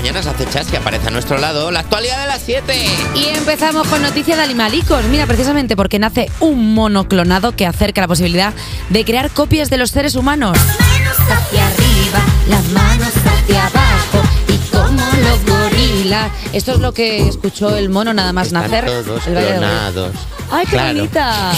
mañanas hace chas y aparece a nuestro lado la actualidad de las 7. Y empezamos con noticias de animalicos. Mira, precisamente porque nace un mono clonado que acerca la posibilidad de crear copias de los seres humanos. manos hacia arriba, las manos hacia abajo y como los gorilas. Esto es lo que escuchó el mono nada más Están nacer. todos el Valle de Gorila. clonados. ¡Ay, qué Claro. bonita!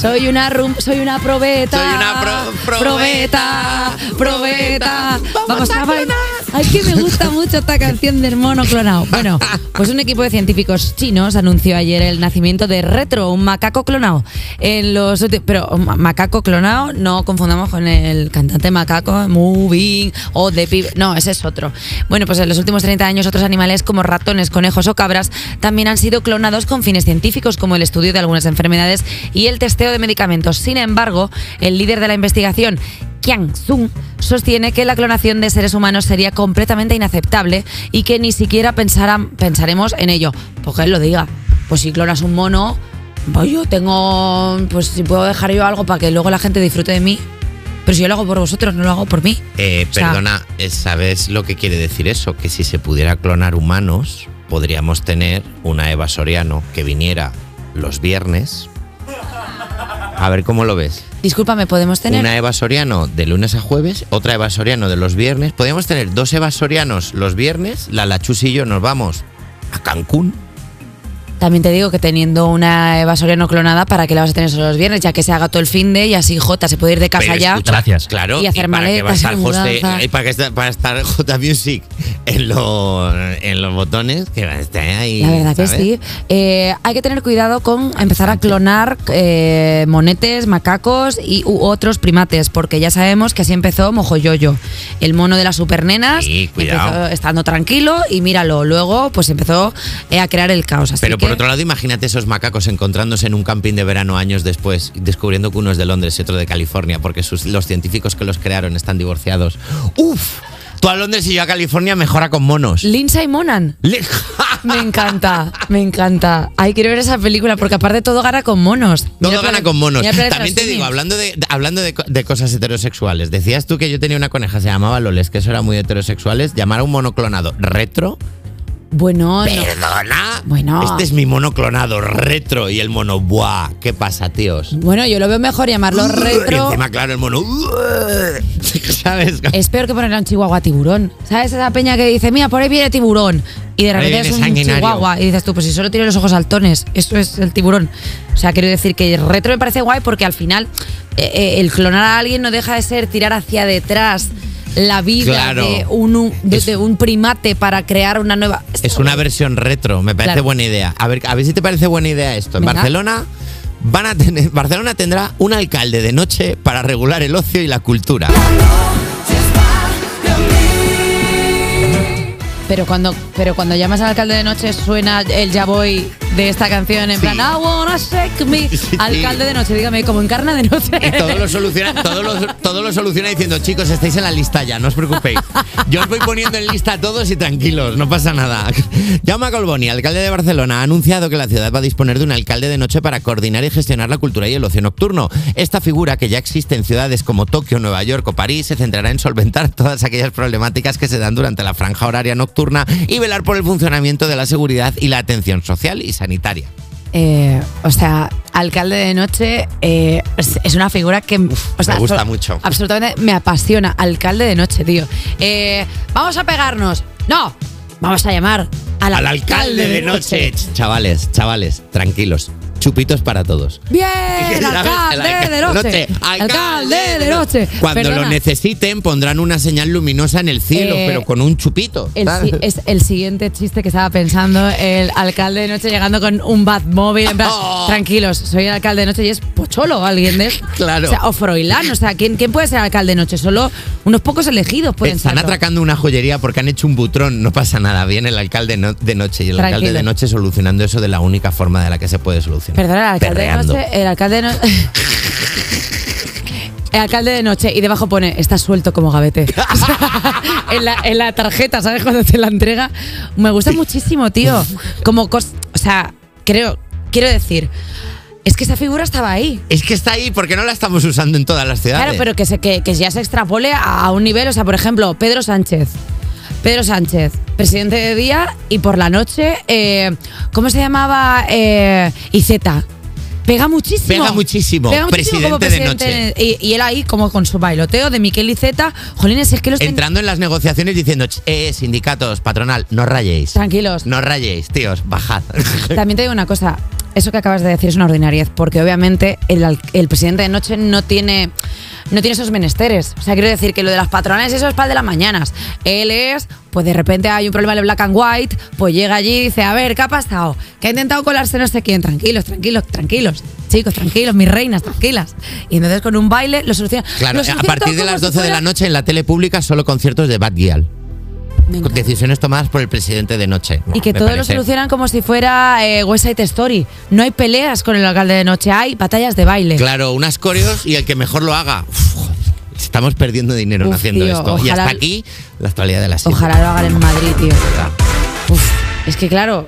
Soy una rum, soy una probeta. Soy una pro- probeta. Probeta. Vamos a bailar. Ay, que me gusta mucho esta canción del mono clonado. Bueno, pues un equipo de científicos chinos anunció ayer el nacimiento de Retro, un macaco clonado. En los pero un ma- macaco clonado no confundamos con el cantante macaco Moving o de Pibe. No, ese es otro. Bueno, pues en los últimos 30 años otros animales como ratones, conejos o cabras también han sido clonados con fines científicos como el estudio de algunas enfermedades y el testeo de medicamentos. Sin embargo, el líder de la investigación, Qiang Zung, sostiene que la clonación de seres humanos sería completamente inaceptable y que ni siquiera pensaran- pensaremos en ello. Pues que él lo diga. Pues si clonas un mono, pues yo tengo. Pues si puedo dejar yo algo para que luego la gente disfrute de mí. Pero si yo lo hago por vosotros, no lo hago por mí. Eh, O sea- perdona, eh, ¿sabes lo que quiere decir eso? Que si se pudiera clonar humanos, podríamos tener una Eva Soriano que viniera los viernes. A ver cómo lo ves. Discúlpame, ¿podemos tener? Una Eva Soriano de lunes a jueves, otra Eva Soriano de los viernes. Podríamos tener dos Eva Sorianos los viernes. La Lachus y yo nos vamos a Cancún. También te digo que teniendo una Eva Soriano clonada, ¿para qué la vas a tener solo los viernes? Ya que se haga todo el fin de y así Jota se puede ir de casa Pero ya. escucha, Gracias. Claro. Y hacer para que va a maletas estar José- y para que está- para estar J Music en, lo- en los botones, que va a estar ahí. La verdad que ¿sabes? sí. Eh, hay que tener cuidado con empezar a clonar eh, monetes, macacos y u otros primates, porque ya sabemos que así empezó Mojoyoyo, el mono de las supernenas. Sí, cuidado. empezó estando tranquilo y míralo, luego pues empezó eh, a crear el caos. Así Pero por otro lado, imagínate esos macacos encontrándose en un camping de verano años después, descubriendo que uno es de Londres y otro de California, porque sus- los científicos que los crearon están divorciados. ¡Uf! Tú a Londres y yo a California mejora con monos. Lindsay Monan. Le- Me encanta, me encanta. Ay, quiero ver esa película porque aparte todo gana con monos. Todo Mira gana con monos. También te digo, hablando de, hablando de, co- de cosas heterosexuales, decías tú que yo tenía una coneja, se llamaba Loles, que eso era muy heterosexuales. Llamar a un mono clonado retro. Bueno, no. Perdona. Bueno. Este es mi mono clonado retro y el mono, ¡buah! ¿Qué pasa, tíos? Bueno, yo lo veo mejor llamarlo Y retro. encima, claro, el mono. ¿Sabes? Es peor que ponerle a un chihuahua tiburón. ¿Sabes esa peña que dice, mira, por ahí viene tiburón? Y de repente es un chihuahua. Y dices tú, pues si solo tiene los ojos saltones, eso es el tiburón. O sea, quiero decir que retro me parece guay porque al final eh, eh, el clonar a alguien no deja de ser tirar hacia detrás la vida Claro. de, un, un- de- Es- de un primate para crear una nueva. Es una versión retro, me parece Claro. buena idea. A ver, a ver si te parece buena idea esto. En Venga. Barcelona van a tener, Barcelona tendrá un alcalde de noche para regular el ocio y la cultura. Pero cuando, pero cuando llamas al alcalde de noche suena el ya voy de esta canción en Sí. plan I wanna shake me. Sí. Alcalde de noche, dígame, como encarna de noche. Y todo lo soluciona, todo lo, todo lo soluciona diciendo, chicos, estáis en la lista ya, no os preocupéis. Yo os voy poniendo en lista a todos y tranquilos, no pasa nada. Jaume Colboni, alcalde de Barcelona, ha anunciado que la ciudad va a disponer de un alcalde de noche para coordinar y gestionar la cultura y el ocio nocturno. Esta figura, que ya existe en ciudades como Tokio, Nueva York o París, se centrará en solventar todas aquellas problemáticas que se dan durante la franja horaria nocturna y velar por el funcionamiento de la seguridad y la atención social y sanitaria. Eh, o sea, alcalde de noche eh, es, una figura que o sea, me gusta mucho. Absolutamente me apasiona. Alcalde de noche, tío. Eh, vamos a pegarnos. No, vamos a llamar al, Al alcalde de noche. Chavales, chavales, tranquilos. Chupitos para todos. Bien, alcalde de noche. Alcalde de noche. Cuando lo necesiten pondrán una señal luminosa en el cielo, Eh, pero con un chupito. es el siguiente chiste que estaba pensando el alcalde de noche llegando con un Batmóvil. En plan, Oh. tranquilos, soy el alcalde de noche y es Pocholo alguien de. Claro. O, sea, o Froilán. O sea, ¿quién, ¿quién puede ser alcalde de noche? Solo unos pocos elegidos pueden Están serlo. atracando una joyería porque han hecho un butrón, no pasa nada. Viene el alcalde no- de noche y el alcalde de noche solucionando eso de la única forma de la que se puede solucionar. Perdona, el alcalde Perreando. de noche. El alcalde de noche. El alcalde de noche y debajo pone, está suelto como gavete. O sea, en, la, en la tarjeta, ¿sabes? Cuando te la entrega. Me gusta muchísimo, tío. Como cos- O sea, creo, quiero decir, es que esa figura estaba ahí. Es que está ahí porque no la estamos usando en todas las ciudades. Claro, pero que, se, que, que ya se extrapole a, a un nivel. O sea, por ejemplo, Pedro Sánchez. Pedro Sánchez, presidente de día y por la noche, eh, ¿cómo se llamaba? Eh, Izeta. Pega muchísimo. Pega muchísimo. Pega muchísimo Presidente de presidente. Y, y él ahí como con su bailoteo de Miquel Iceta. Jolines, es que los ten- Entrando en las negociaciones diciendo, "Ch, eh, sindicatos, patronal, no rayéis. Tranquilos. No rayéis, tíos, bajad. También te digo una cosa, eso que acabas de decir es una ordinariez, porque obviamente el, el presidente de noche no tiene, no tiene esos menesteres. O sea, quiero decir que lo de las patronales, eso es para el de las mañanas. Él es, pues de repente hay un problema de black and white, pues llega allí y dice, a ver, ¿qué ha pasado? Que ha intentado colarse no sé quién. Tranquilos, tranquilos, tranquilos. Chicos, tranquilos, mis reinas, tranquilas. Y entonces con un baile lo soluciona. Claro, Lo a partir de las como si 12 de la noche en la tele pública solo conciertos de Bad Gyal. Decisiones tomadas por el presidente de noche. Y que todo lo solucionan como si fuera eh, West Side Story. No hay peleas con el alcalde de noche, hay batallas de baile. Claro, unas coreos y el que mejor lo haga. Uf, estamos perdiendo dinero Uf, haciendo tío, esto. Y hasta aquí la actualidad de la serie. Ojalá lo hagan en Madrid, tío. Uf, es que claro,